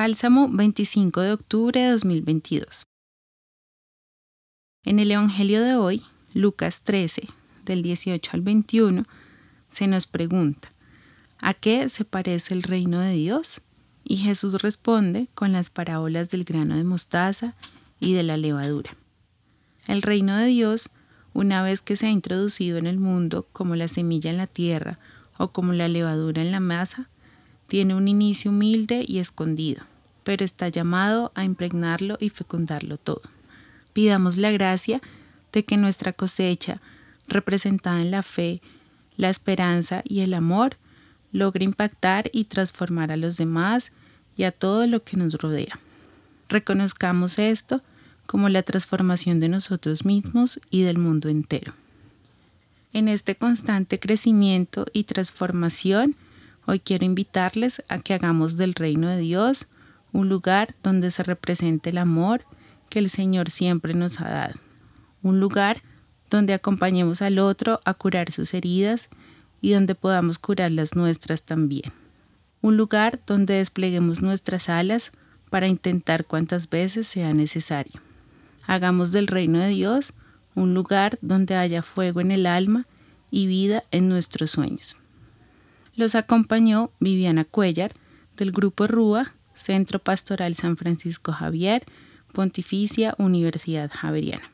Bálsamo 25 de octubre de 2022. En el Evangelio de hoy, Lucas 13, del 18 al 21, se nos pregunta, ¿a qué se parece el reino de Dios? Y Jesús responde con las parábolas del grano de mostaza y de la levadura. El reino de Dios, una vez que se ha introducido en el mundo como la semilla en la tierra o como la levadura en la masa, tiene un inicio humilde y escondido, pero está llamado a impregnarlo y fecundarlo todo. Pidamos la gracia de que nuestra cosecha, representada en la fe, la esperanza y el amor, logre impactar y transformar a los demás y a todo lo que nos rodea. Reconozcamos esto como la transformación de nosotros mismos y del mundo entero. En este constante crecimiento y transformación, Hoy quiero invitarles a que hagamos del reino de Dios un lugar donde se represente el amor que el Señor siempre nos ha dado. Un lugar donde acompañemos al otro a curar sus heridas y donde podamos curar las nuestras también. Un lugar donde despleguemos nuestras alas para intentar cuantas veces sea necesario. Hagamos del reino de Dios un lugar donde haya fuego en el alma y vida en nuestros sueños. Los acompañó Viviana Cuellar, del Grupo RUA, Centro Pastoral San Francisco Javier, Pontificia Universidad Javeriana.